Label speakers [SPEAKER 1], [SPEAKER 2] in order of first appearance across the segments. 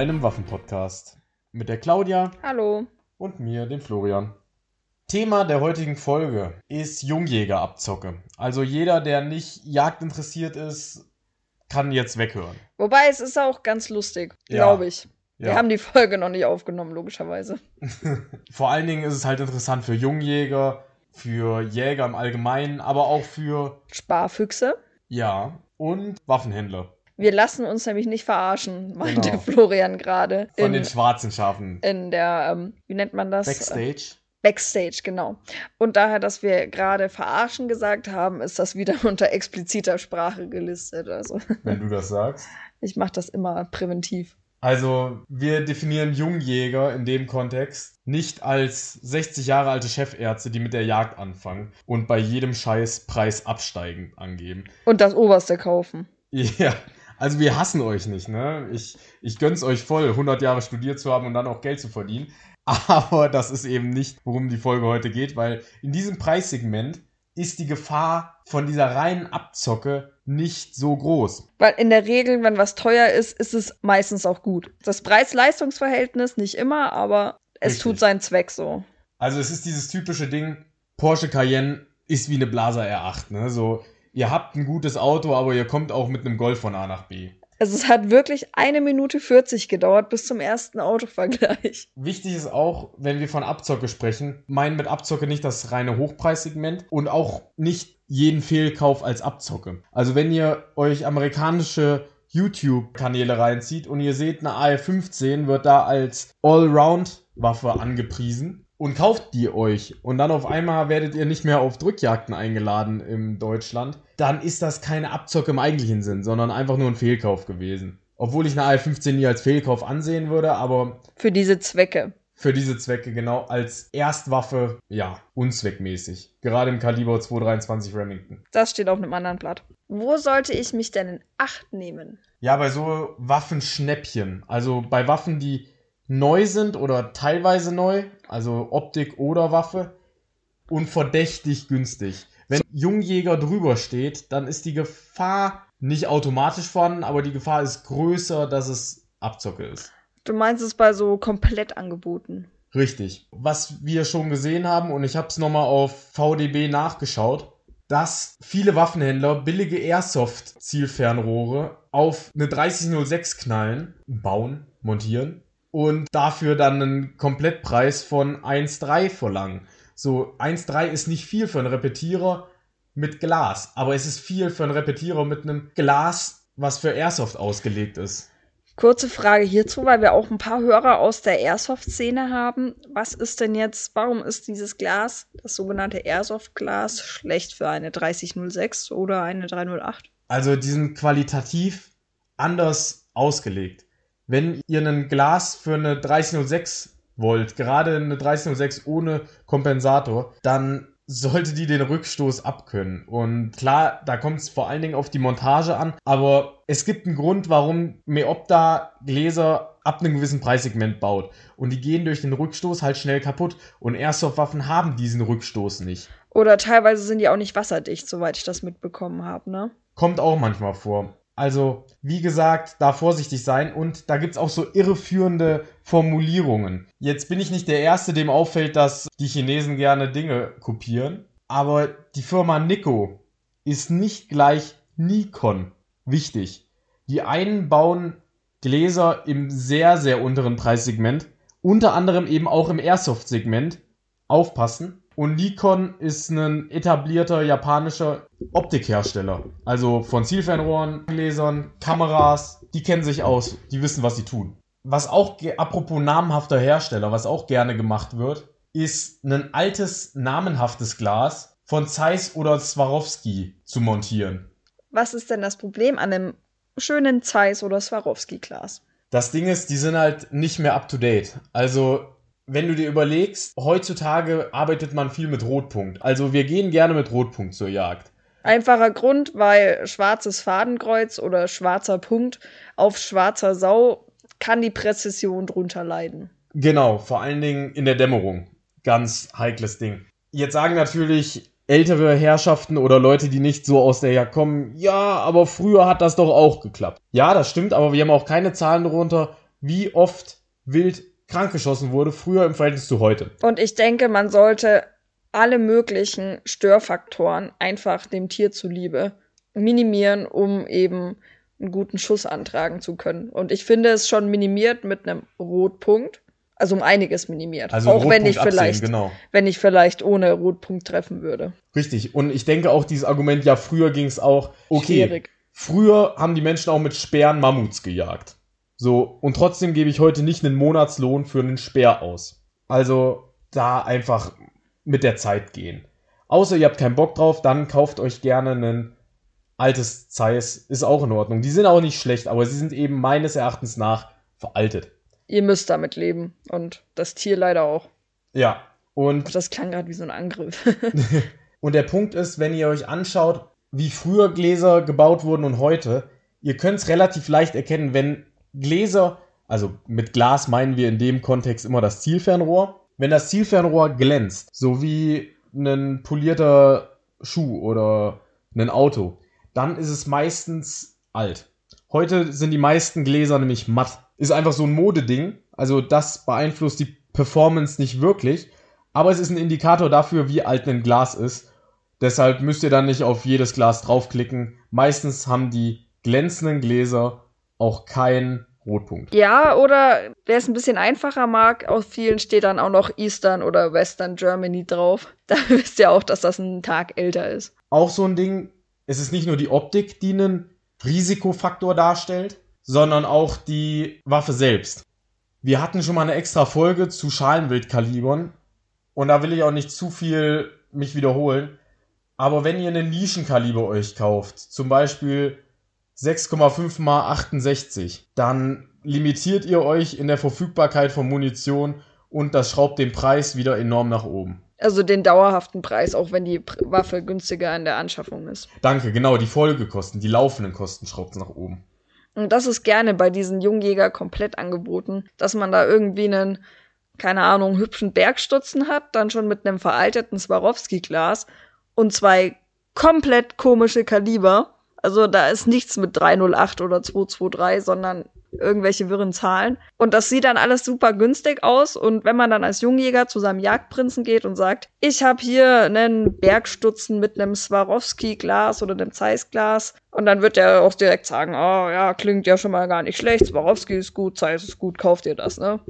[SPEAKER 1] einem Waffenpodcast. Mit der Claudia
[SPEAKER 2] Hallo.
[SPEAKER 1] und mir, dem Florian. Thema der heutigen Folge ist Jungjägerabzocke. Also jeder, der nicht jagdinteressiert ist, kann jetzt weghören.
[SPEAKER 2] Wobei es ist auch ganz lustig,
[SPEAKER 1] Ja.
[SPEAKER 2] glaube ich. Wir
[SPEAKER 1] Ja.
[SPEAKER 2] haben die Folge noch nicht aufgenommen, logischerweise.
[SPEAKER 1] Vor allen Dingen ist es halt interessant für Jungjäger, für Jäger im Allgemeinen, aber auch für,
[SPEAKER 2] Sparfüchse.
[SPEAKER 1] ja, und Waffenhändler.
[SPEAKER 2] Wir lassen uns nämlich nicht verarschen, meinte
[SPEAKER 1] Genau.
[SPEAKER 2] Florian gerade.
[SPEAKER 1] Von
[SPEAKER 2] In,
[SPEAKER 1] den schwarzen Schafen.
[SPEAKER 2] in der, ähm, wie nennt man das?
[SPEAKER 1] Backstage.
[SPEAKER 2] Backstage, genau. Und daher, dass wir gerade verarschen gesagt haben, ist das wieder unter expliziter Sprache gelistet. Also
[SPEAKER 1] wenn du das sagst.
[SPEAKER 2] ich mache das immer präventiv.
[SPEAKER 1] Also, wir definieren Jungjäger in dem Kontext nicht als 60 Jahre alte Chefärzte, die mit der Jagd anfangen und bei jedem Scheiß Preis absteigend angeben.
[SPEAKER 2] Und das Oberste kaufen.
[SPEAKER 1] Ja, also wir hassen euch nicht, ne? Ich, ich gönn's euch voll, 100 Jahre studiert zu haben und dann auch Geld zu verdienen. Aber das ist eben nicht, worum die Folge heute geht, weil in diesem Preissegment ist die Gefahr von dieser reinen Abzocke nicht so groß.
[SPEAKER 2] Weil in der Regel, wenn was teuer ist, ist es meistens auch gut. Das Preis-Leistungs-Verhältnis nicht immer, aber es
[SPEAKER 1] Richtig.
[SPEAKER 2] tut seinen Zweck so.
[SPEAKER 1] Also es ist dieses typische Ding, Porsche Cayenne ist wie eine Blaser R8, ne? So, ihr habt ein gutes Auto, aber ihr kommt auch mit einem Golf von A nach B.
[SPEAKER 2] Also es hat wirklich eine Minute 40 gedauert bis zum ersten Autovergleich.
[SPEAKER 1] Wichtig ist auch, wenn wir von Abzocke sprechen, meinen mit Abzocke nicht das reine Hochpreissegment und auch nicht jeden Fehlkauf als Abzocke. Also wenn ihr euch amerikanische YouTube-Kanäle reinzieht und ihr seht, eine AR-15 wird da als Allround-Waffe angepriesen und kauft die euch und dann auf einmal werdet ihr nicht mehr auf Drückjagden eingeladen in Deutschland, dann ist das keine Abzocke im eigentlichen Sinn, sondern einfach nur ein Fehlkauf gewesen. Obwohl ich eine AR-15 nie als Fehlkauf ansehen würde, aber
[SPEAKER 2] Für diese Zwecke.
[SPEAKER 1] für diese Zwecke genau als Erstwaffe, ja, unzweckmäßig. Gerade im Kaliber 223 Remington.
[SPEAKER 2] Das steht auf einem anderen Blatt. Wo sollte ich mich denn in Acht nehmen?
[SPEAKER 1] Ja, bei so Waffenschnäppchen, also bei Waffen, die neu sind oder teilweise neu, also Optik oder Waffe, und verdächtig günstig. Wenn Jungjäger drüber steht, dann ist die Gefahr nicht automatisch vorhanden, aber die Gefahr ist größer, dass es Abzocke ist.
[SPEAKER 2] Du meinst es bei so Komplettangeboten.
[SPEAKER 1] Richtig. Was wir schon gesehen haben, und ich habe es nochmal auf VDB nachgeschaut, dass viele Waffenhändler billige Airsoft-Zielfernrohre auf eine 3006 knallen, bauen, montieren und dafür dann einen Komplettpreis von 1,3 verlangen. So, 1,3 ist nicht viel für einen Repetierer mit Glas, aber es ist viel für einen Repetierer mit einem Glas, was für Airsoft ausgelegt ist.
[SPEAKER 2] Kurze Frage hierzu, weil wir auch ein paar Hörer aus der Airsoft-Szene haben. Was ist denn jetzt, warum ist dieses Glas, das sogenannte Airsoft-Glas, schlecht für eine 3006 oder eine 308?
[SPEAKER 1] Also die sind qualitativ anders ausgelegt. Wenn ihr ein Glas für eine 3006 wollt, gerade eine 3006 ohne Kompensator, dann sollte die den Rückstoß abkönnen. Und klar, da kommt es vor allen Dingen auf die Montage an, aber es gibt einen Grund, warum Meopta Gläser ab einem gewissen Preissegment baut. Und die gehen durch den Rückstoß halt schnell kaputt. Und Airsoft-Waffen haben diesen Rückstoß nicht.
[SPEAKER 2] Oder teilweise sind die auch nicht wasserdicht, soweit ich das mitbekommen habe, ne?
[SPEAKER 1] Kommt auch manchmal vor. Also, wie gesagt, da vorsichtig sein und da gibt's auch so irreführende Formulierungen. Jetzt bin ich nicht der Erste, dem auffällt, dass die Chinesen gerne Dinge kopieren, aber die Firma Nikko ist nicht gleich Nikon. Wichtig. Die einen bauen Gläser im sehr, sehr unteren Preissegment, unter anderem eben auch im Airsoft-Segment. Aufpassen. Und Nikon ist ein etablierter japanischer Optikhersteller. Also von Zielfernrohren, Gläsern, Kameras, die kennen sich aus, die wissen, was sie tun. Was auch, apropos namhafter Hersteller, was auch gerne gemacht wird, ist ein altes, namenhaftes Glas von Zeiss oder Swarovski zu montieren.
[SPEAKER 2] Was ist denn das Problem an einem schönen Zeiss- oder Swarovski-Glas?
[SPEAKER 1] Das Ding ist, die sind halt nicht mehr up to date. Also, wenn du dir überlegst, heutzutage arbeitet man viel mit Rotpunkt. Also, wir gehen gerne mit Rotpunkt zur Jagd.
[SPEAKER 2] Einfacher Grund, weil schwarzes Fadenkreuz oder schwarzer Punkt auf schwarzer Sau kann die Präzision drunter leiden.
[SPEAKER 1] Genau, vor allen Dingen in der Dämmerung. Ganz heikles Ding. Jetzt sagen natürlich ältere Herrschaften oder Leute, die nicht so aus der Jagd kommen, ja, aber früher hat das doch auch geklappt. Ja, das stimmt, aber wir haben auch keine Zahlen darunter, wie oft wild krankgeschossen wurde, früher im Verhältnis zu heute.
[SPEAKER 2] Und ich denke, man sollte alle möglichen Störfaktoren einfach dem Tier zuliebe minimieren, um eben einen guten Schuss antragen zu können. Und ich finde es schon minimiert mit einem Rotpunkt. Also um einiges minimiert.
[SPEAKER 1] Also
[SPEAKER 2] auch wenn ich vielleicht,
[SPEAKER 1] genau.
[SPEAKER 2] wenn ich vielleicht ohne Rotpunkt treffen würde.
[SPEAKER 1] Richtig. Und ich denke auch dieses Argument, ja, früher ging es auch, okay,
[SPEAKER 2] Schwierig.
[SPEAKER 1] früher haben die Menschen auch mit Speeren Mammuts gejagt. So, und trotzdem gebe ich heute nicht einen Monatslohn für einen Speer aus. Also da einfach mit der Zeit gehen. Außer ihr habt keinen Bock drauf, dann kauft euch gerne ein altes Zeiss. Ist auch in Ordnung. Die sind auch nicht schlecht, aber sie sind eben meines Erachtens nach veraltet.
[SPEAKER 2] Ihr müsst damit leben. Und das Tier leider auch.
[SPEAKER 1] Ja. Und
[SPEAKER 2] Das klang gerade wie so ein Angriff.
[SPEAKER 1] Und der Punkt ist, wenn ihr euch anschaut, wie früher Gläser gebaut wurden und heute, ihr könnt es relativ leicht erkennen, wenn Gläser, also mit Glas meinen wir in dem Kontext immer das Zielfernrohr, wenn das Zielfernrohr glänzt, so wie ein polierter Schuh oder ein Auto, dann ist es meistens alt. Heute sind die meisten Gläser nämlich matt. Ist einfach so ein Modeding. Also das beeinflusst die Performance nicht wirklich. Aber es ist ein Indikator dafür, wie alt ein Glas ist. Deshalb müsst ihr dann nicht auf jedes Glas draufklicken. Meistens haben die glänzenden Gläser auch keinen Rotpunkt.
[SPEAKER 2] ja, oder wer es ein bisschen einfacher mag, auf vielen steht dann auch noch Eastern oder Western Germany drauf. Da wisst ihr auch, dass das ein Tag älter ist.
[SPEAKER 1] Auch so ein Ding, es ist nicht nur die Optik, die einen Risikofaktor darstellt, sondern auch die Waffe selbst. Wir hatten schon mal eine extra Folge zu Schalenwildkalibern und da will ich auch nicht zu viel mich wiederholen. Aber wenn ihr einen Nischenkaliber euch kauft, zum Beispiel 6,5 mal 68, dann limitiert ihr euch in der Verfügbarkeit von Munition und das schraubt den Preis wieder enorm nach oben.
[SPEAKER 2] Also den dauerhaften Preis, auch wenn die Waffe günstiger in der Anschaffung ist.
[SPEAKER 1] Danke, genau, die Folgekosten, die laufenden Kosten schraubt nach oben.
[SPEAKER 2] Und das ist gerne bei diesen Jungjäger komplett angeboten, dass man da irgendwie einen, keine Ahnung, hübschen Bergstutzen hat, dann schon mit einem veralteten Swarovski-Glas und zwei komplett komische Kaliber. Also da ist nichts mit 308 oder 223, sondern irgendwelche wirren Zahlen. Und das sieht dann alles super günstig aus. Und wenn man dann als Jungjäger zu seinem Jagdprinzen geht und sagt, ich habe hier einen Bergstutzen mit einem Swarovski-Glas oder einem Zeiss-Glas, und dann wird er auch direkt sagen, oh ja, klingt ja schon mal gar nicht schlecht, Swarovski ist gut, Zeiss ist gut, kauft ihr das, ne?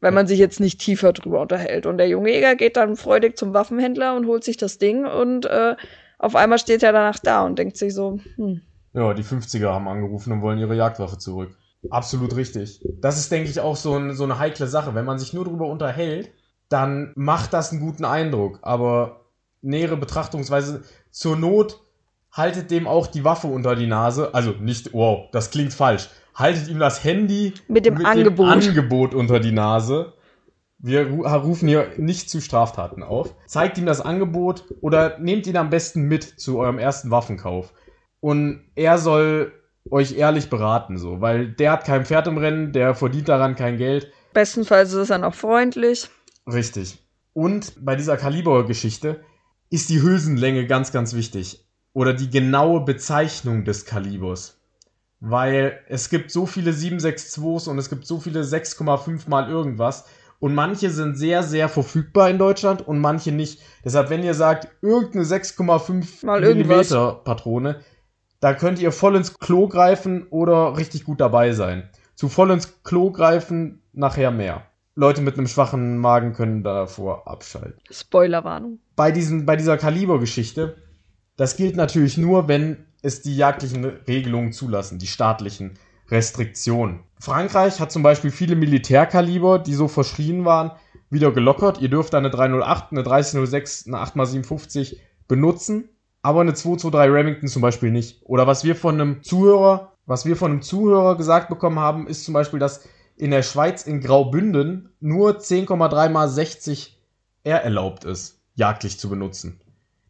[SPEAKER 2] Wenn man sich jetzt nicht tiefer drüber unterhält. Und der junge Jäger geht dann freudig zum Waffenhändler und holt sich das Ding und äh, auf einmal steht er danach da und denkt sich so, hm,
[SPEAKER 1] Ja, die 50er haben angerufen und wollen ihre Jagdwaffe zurück. Absolut richtig. Das ist, denke ich, auch so, ein, so eine heikle Sache. Wenn man sich nur drüber unterhält, dann macht das einen guten Eindruck. Aber nähere Betrachtungsweise, zur Not haltet dem auch die Waffe unter die Nase. Also nicht, wow, das klingt falsch. Haltet ihm das Handy
[SPEAKER 2] Mit dem Angebot.
[SPEAKER 1] Angebot unter die Nase. Wir ru- rufen hier nicht zu Straftaten auf. Zeigt ihm das Angebot oder nehmt ihn am besten mit zu eurem ersten Waffenkauf. Und er soll euch ehrlich beraten, so, weil der hat kein Pferd im Rennen, der verdient daran kein Geld.
[SPEAKER 2] bestenfalls ist er noch freundlich.
[SPEAKER 1] Richtig. Und bei dieser Kalibergeschichte ist die Hülsenlänge ganz, ganz wichtig. Oder die genaue Bezeichnung des Kalibers. Weil es gibt so viele 762s und es gibt so viele 6,5 mal irgendwas. Und manche sind sehr, sehr verfügbar in Deutschland und manche nicht. Deshalb, wenn ihr sagt, irgendeine 6,5
[SPEAKER 2] Mal irgendwas.
[SPEAKER 1] Millimeter Patrone, da könnt ihr voll ins Klo greifen oder richtig gut dabei sein. Zu voll ins Klo greifen, nachher mehr. Leute mit einem schwachen Magen können davor abschalten.
[SPEAKER 2] Spoilerwarnung.
[SPEAKER 1] Bei, diesen, bei dieser Kalibergeschichte, das gilt natürlich nur, wenn es die jagdlichen Regelungen zulassen, die staatlichen Restriktionen. Frankreich hat zum Beispiel viele Militärkaliber, die so verschrien waren, wieder gelockert. Ihr dürft eine 308, eine 3006, eine 8x57 benutzen, aber eine 223 Remington zum Beispiel nicht. Oder was wir von einem Zuhörer, was wir von einem Zuhörer gesagt bekommen haben, ist zum Beispiel, dass in der Schweiz in Graubünden nur 10,3 mal 60 R erlaubt ist, jagdlich zu benutzen.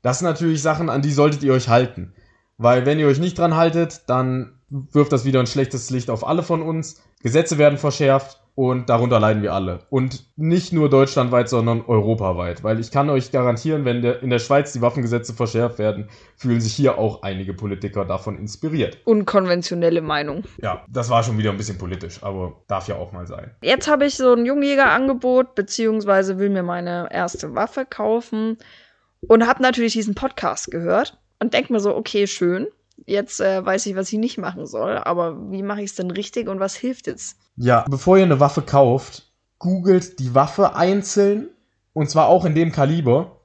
[SPEAKER 1] Das sind natürlich Sachen, an die solltet ihr euch halten. Weil wenn ihr euch nicht dran haltet, dann wirft das wieder ein schlechtes Licht auf alle von uns. Gesetze werden verschärft Und darunter leiden wir alle. Und nicht nur deutschlandweit, sondern europaweit. Weil ich kann euch garantieren, wenn der, in der Schweiz die Waffengesetze verschärft werden, fühlen sich hier auch einige Politiker davon inspiriert.
[SPEAKER 2] Unkonventionelle Meinung.
[SPEAKER 1] Ja, das war schon wieder ein bisschen politisch, aber darf ja auch mal sein.
[SPEAKER 2] Jetzt habe ich so ein Jungjägerangebot, beziehungsweise will mir meine erste Waffe kaufen und habe natürlich diesen Podcast gehört und denke mir so, okay, schön. Jetzt äh, weiß ich, was ich nicht machen soll, aber wie mache ich es denn richtig und was hilft jetzt?
[SPEAKER 1] Ja, bevor ihr eine Waffe kauft, googelt die Waffe einzeln und zwar auch in dem Kaliber,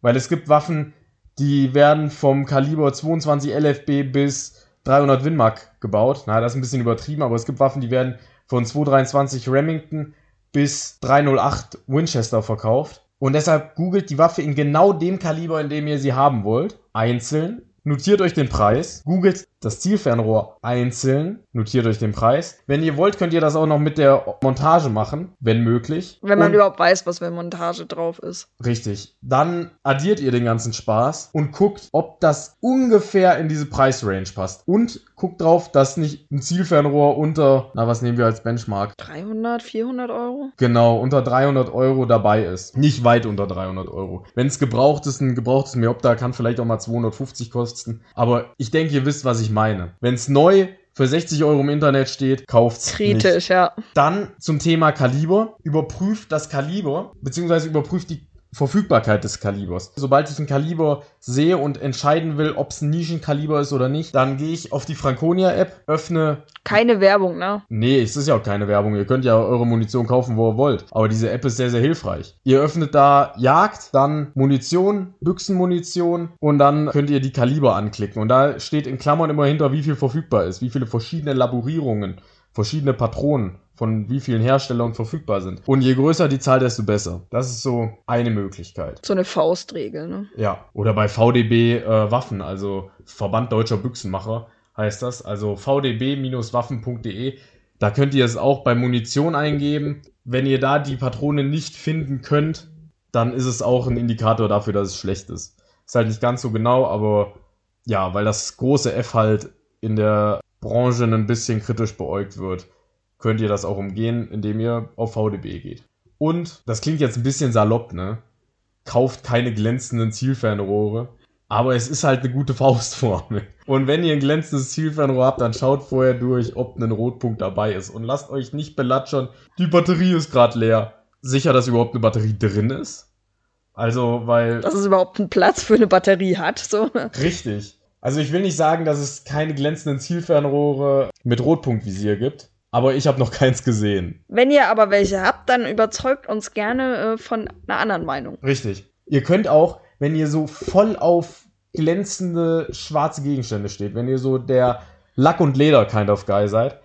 [SPEAKER 1] weil es gibt Waffen, die werden vom Kaliber 22 LFB bis 300 Winmark gebaut. Na, das ist ein bisschen übertrieben, aber es gibt Waffen, die werden von 223 Remington bis 308 Winchester verkauft. Und deshalb googelt die Waffe in genau dem Kaliber, in dem ihr sie haben wollt, einzeln Notiert euch den Preis, googelt das Zielfernrohr einzeln, notiert euch den Preis. Wenn ihr wollt, könnt ihr das auch noch mit der Montage machen, wenn möglich.
[SPEAKER 2] Wenn man
[SPEAKER 1] Und-
[SPEAKER 2] überhaupt weiß, was für Montage drauf ist.
[SPEAKER 1] Richtig. Dann addiert ihr den ganzen Spaß und guckt, ob das ungefähr in diese Preisrange passt. Und guckt drauf, dass nicht ein Zielfernrohr unter, na was nehmen wir als Benchmark?
[SPEAKER 2] 300, 400 Euro?
[SPEAKER 1] Genau, unter 300 Euro dabei ist. Nicht weit unter 300 Euro. Wenn es gebraucht ist, ein gebrauchtes Meopta kann vielleicht auch mal 250 kosten. Aber ich denke, ihr wisst, was ich meine. Wenn es neu für 60 Euro im Internet steht, kauft's nicht.
[SPEAKER 2] Kritisch, ja.
[SPEAKER 1] Dann zum Thema Kaliber. Überprüft das Kaliber, beziehungsweise überprüft die Verfügbarkeit des Kalibers. Sobald ich ein Kaliber sehe und entscheiden will, ob es ein Nischenkaliber ist oder nicht, dann gehe ich auf die Franconia-App, öffne.
[SPEAKER 2] Keine Werbung, ne?
[SPEAKER 1] Nee, es ist ja auch keine Werbung. Ihr könnt ja eure Munition kaufen, wo ihr wollt. Aber diese App ist sehr, sehr hilfreich. Ihr öffnet da Jagd, dann Munition, Büchsenmunition und dann könnt ihr die Kaliber anklicken. Und da steht in Klammern immer hinter, wie viel verfügbar ist, wie viele verschiedene Laborierungen, verschiedene Patronen von wie vielen Herstellern verfügbar sind. Und je größer die Zahl, desto besser. Das ist so eine Möglichkeit.
[SPEAKER 2] So eine Faustregel, ne?
[SPEAKER 1] Ja, oder bei VDB äh, Waffen, also Verband Deutscher Büchsenmacher heißt das, also vdb-waffen.de. Da könnt ihr es auch bei Munition eingeben. Wenn ihr da die Patrone nicht finden könnt, dann ist es auch ein Indikator dafür, dass es schlecht ist. Ist halt nicht ganz so genau, aber ja, weil das große F halt in der Branche ein bisschen kritisch beäugt wird, könnt ihr das auch umgehen, indem ihr auf VDB geht. Und, das klingt jetzt ein bisschen salopp, ne? Kauft keine glänzenden Zielfernrohre. Aber es ist halt eine gute Faustformel. Und wenn ihr ein glänzendes Zielfernrohr habt, dann schaut vorher durch, ob ein Rotpunkt dabei ist. Und lasst euch nicht belatschern, die Batterie ist gerade leer. Sicher, dass überhaupt eine Batterie drin ist? Also, weil...
[SPEAKER 2] Dass es überhaupt einen Platz für eine Batterie hat, so.
[SPEAKER 1] Richtig. Also ich will nicht sagen, dass es keine glänzenden Zielfernrohre mit Rotpunktvisier gibt, aber ich habe noch keins gesehen.
[SPEAKER 2] Wenn ihr aber welche habt, dann überzeugt uns gerne äh, von einer anderen Meinung.
[SPEAKER 1] Richtig. Ihr könnt auch, wenn ihr so voll auf glänzende schwarze Gegenstände steht, wenn ihr so der Lack- und Leder kind of Guy seid,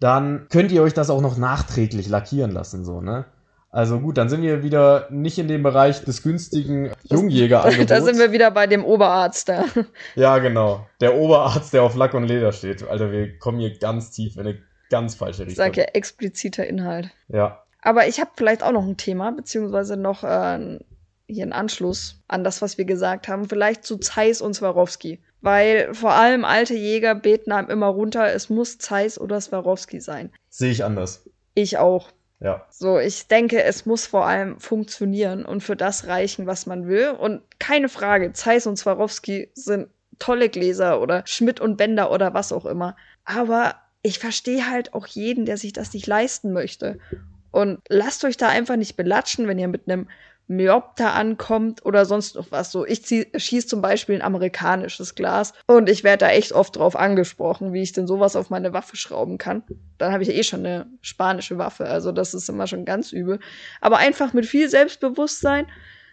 [SPEAKER 1] dann könnt ihr euch das auch noch nachträglich lackieren lassen, so, ne? Also gut, dann sind wir wieder nicht in dem Bereich des günstigen Jungjägerangebots.
[SPEAKER 2] Da sind wir wieder bei dem Oberarzt da.
[SPEAKER 1] Ja, genau. Der Oberarzt, der auf Lack und Leder steht. Alter, wir kommen hier ganz tief in eine ganz falsche
[SPEAKER 2] Ich
[SPEAKER 1] Richtung.
[SPEAKER 2] sag ja expliziter Inhalt.
[SPEAKER 1] Ja.
[SPEAKER 2] Aber ich habe vielleicht auch noch ein Thema, beziehungsweise noch äh, hier einen Anschluss an das, was wir gesagt haben. Vielleicht zu Zeiss und Swarovski. Weil vor allem alte Jäger beten einem immer runter, es muss Zeiss oder Swarovski sein.
[SPEAKER 1] Sehe ich anders.
[SPEAKER 2] Ich auch.
[SPEAKER 1] Ja.
[SPEAKER 2] So, ich denke, es muss vor allem funktionieren und für das reichen, was man will. Und keine Frage, Zeiss und Swarovski sind tolle Gläser oder Schmidt und Bender oder was auch immer. Aber ich verstehe halt auch jeden, der sich das nicht leisten möchte. Und lasst euch da einfach nicht belatschen, wenn ihr mit einem Myopter ankommt oder sonst noch was. So, ich schieße zum Beispiel ein amerikanisches Glas und ich werde da echt oft drauf angesprochen, wie ich denn sowas auf meine Waffe schrauben kann. Dann habe ich eh schon eine spanische Waffe, also das ist immer schon ganz übel. Aber einfach mit viel Selbstbewusstsein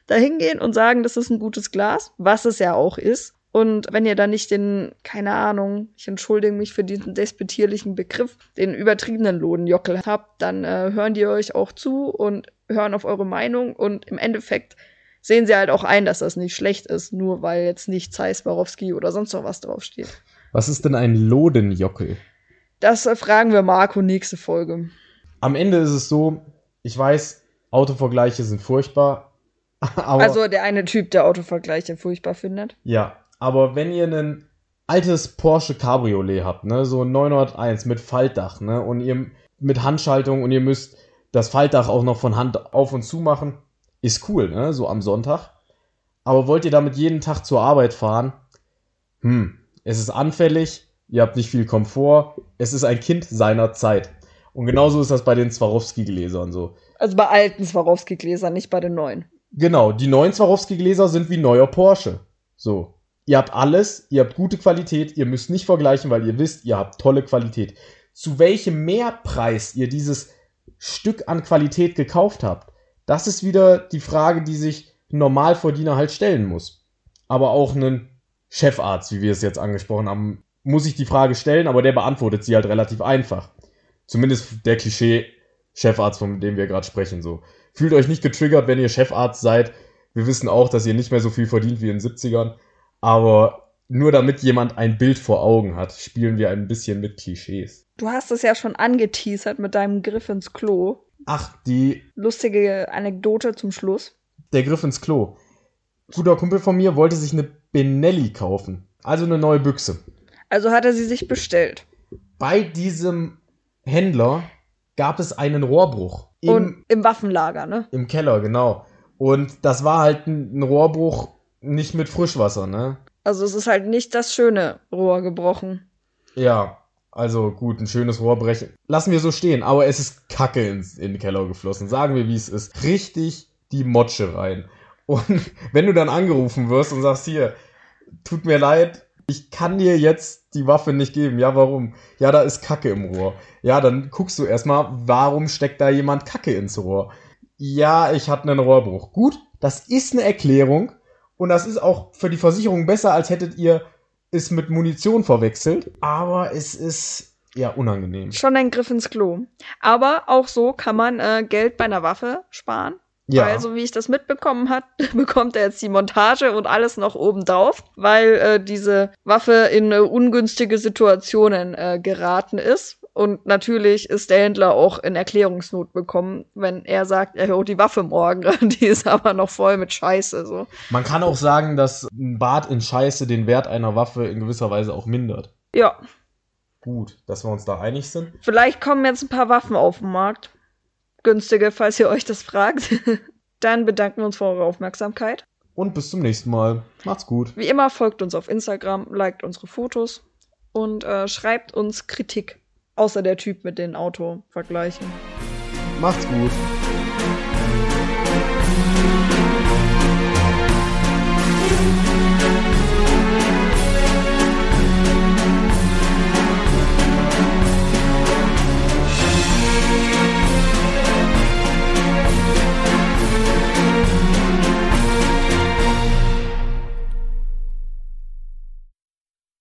[SPEAKER 2] da hingehen und sagen, das ist ein gutes Glas, was es ja auch ist. Und wenn ihr dann nicht den, keine Ahnung, ich entschuldige mich für diesen despektierlichen Begriff, den übertriebenen Lodenjockel habt, dann äh, hören die euch auch zu und hören auf eure Meinung und im Endeffekt sehen sie halt auch ein, dass das nicht schlecht ist, nur weil jetzt nicht Zeiss, Swarovski oder sonst noch was draufsteht.
[SPEAKER 1] Was ist denn ein Lodenjockel?
[SPEAKER 2] Das äh, fragen wir Marco nächste Folge.
[SPEAKER 1] Am Ende ist es so, ich weiß, Autovergleiche sind furchtbar.
[SPEAKER 2] Also der eine Typ, der Autovergleiche furchtbar findet.
[SPEAKER 1] Ja, aber wenn ihr ein altes Porsche Cabriolet habt, ne, so ein 901 mit Faltdach, ne, und ihr mit Handschaltung und ihr müsst das Faltdach auch noch von Hand auf und zu machen. Ist cool, ne? So am Sonntag. Aber wollt ihr damit jeden Tag zur Arbeit fahren? Hm, es ist anfällig, ihr habt nicht viel Komfort, es ist ein Kind seiner Zeit. Und genauso ist das bei den Swarovski-Gläsern so.
[SPEAKER 2] Also bei alten Swarovski-Gläsern, nicht bei den neuen.
[SPEAKER 1] Genau, die neuen Swarovski-Gläser sind wie neuer Porsche. So. Ihr habt alles, ihr habt gute Qualität, ihr müsst nicht vergleichen, weil ihr wisst, ihr habt tolle Qualität. Zu welchem Mehrpreis ihr dieses Stück an Qualität gekauft habt, das ist wieder die Frage, die sich ein Normalverdiener halt stellen muss. Aber auch ein Chefarzt, wie wir es jetzt angesprochen haben, muss sich die Frage stellen, aber der beantwortet sie halt relativ einfach. Zumindest der Klischee-Chefarzt, von dem wir gerade sprechen, so. Fühlt euch nicht getriggert, wenn ihr Chefarzt seid. Wir wissen auch, dass ihr nicht mehr so viel verdient wie in den 70ern. Aber nur damit jemand ein Bild vor Augen hat, spielen wir ein bisschen mit Klischees.
[SPEAKER 2] Du hast es ja schon angeteasert mit deinem Griff ins Klo.
[SPEAKER 1] Ach, die.
[SPEAKER 2] Lustige Anekdote zum Schluss.
[SPEAKER 1] Der Griff ins Klo. Guter Kumpel von mir wollte sich eine Benelli kaufen. Also eine neue Büchse.
[SPEAKER 2] Also hat er sie sich bestellt.
[SPEAKER 1] Bei diesem Händler gab es einen Rohrbruch.
[SPEAKER 2] Im, Und im Waffenlager, ne?
[SPEAKER 1] Im Keller, genau. Und das war halt ein, ein Rohrbruch nicht mit Frischwasser, ne?
[SPEAKER 2] Also es ist halt nicht das schöne Rohr gebrochen.
[SPEAKER 1] Ja, also gut, ein schönes Rohr brechen. Lassen wir so stehen, aber es ist Kacke ins, in den Keller geflossen. Sagen wir, wie es ist. Richtig die Motsche rein. Und wenn du dann angerufen wirst und sagst, hier, tut mir leid, ich kann dir jetzt die Waffe nicht geben. Ja, warum? Ja, da ist Kacke im Rohr. Ja, dann guckst du erstmal, warum steckt da jemand Kacke ins Rohr? Ja, ich hatte einen Rohrbruch. Gut, das ist eine Erklärung und das ist auch für die Versicherung besser, als hättet ihr es mit Munition verwechselt. Aber es ist ja unangenehm.
[SPEAKER 2] Schon ein Griff ins Klo. Aber auch so kann man äh, Geld bei einer Waffe sparen. Ja. Weil, so wie ich das mitbekommen hat, bekommt er jetzt die Montage und alles noch oben drauf, weil äh, diese Waffe in äh, ungünstige Situationen äh, geraten ist. Und natürlich ist der Händler auch in Erklärungsnot bekommen, wenn er sagt, er holt die Waffe morgen, die ist aber noch voll mit Scheiße. So.
[SPEAKER 1] Man kann auch sagen, dass ein Bad in Scheiße den Wert einer Waffe in gewisser Weise auch mindert.
[SPEAKER 2] Ja.
[SPEAKER 1] Gut, dass wir uns da einig sind.
[SPEAKER 2] Vielleicht kommen jetzt ein paar Waffen auf den Markt günstige, falls ihr euch das fragt. Dann bedanken wir uns für eure Aufmerksamkeit.
[SPEAKER 1] Und bis zum nächsten Mal. Macht's gut.
[SPEAKER 2] Wie immer folgt uns auf Instagram, liked unsere Fotos und äh, schreibt uns Kritik. Außer der Typ mit den Autovergleichen.
[SPEAKER 1] Macht's gut.